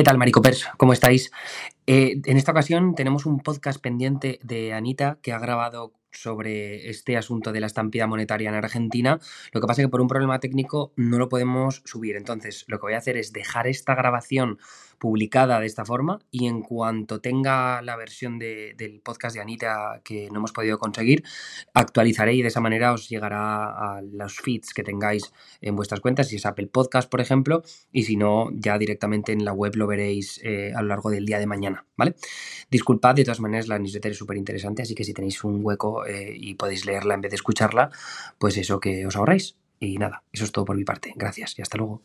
¿Qué tal, Maricopers? ¿Cómo estáis? Eh, en esta ocasión tenemos un podcast pendiente de Anita que ha grabado sobre este asunto de la estampida monetaria en Argentina. Lo que pasa es que por un problema técnico no lo podemos subir. Entonces, lo que voy a hacer es dejar esta grabación publicada de esta forma y en cuanto tenga la versión del podcast de Anita que no hemos podido conseguir, actualizaré y de esa manera os llegará a los feeds que tengáis en vuestras cuentas, si es Apple Podcast, por ejemplo, y si no, ya directamente en la web lo veréis eh, a lo largo del día de mañana, ¿vale? Disculpad, de todas maneras, la newsletter es súper interesante, así que si tenéis un hueco eh, y podéis leerla en vez de escucharla, pues eso que os ahorráis. Y nada, eso es todo por mi parte. Gracias y hasta luego.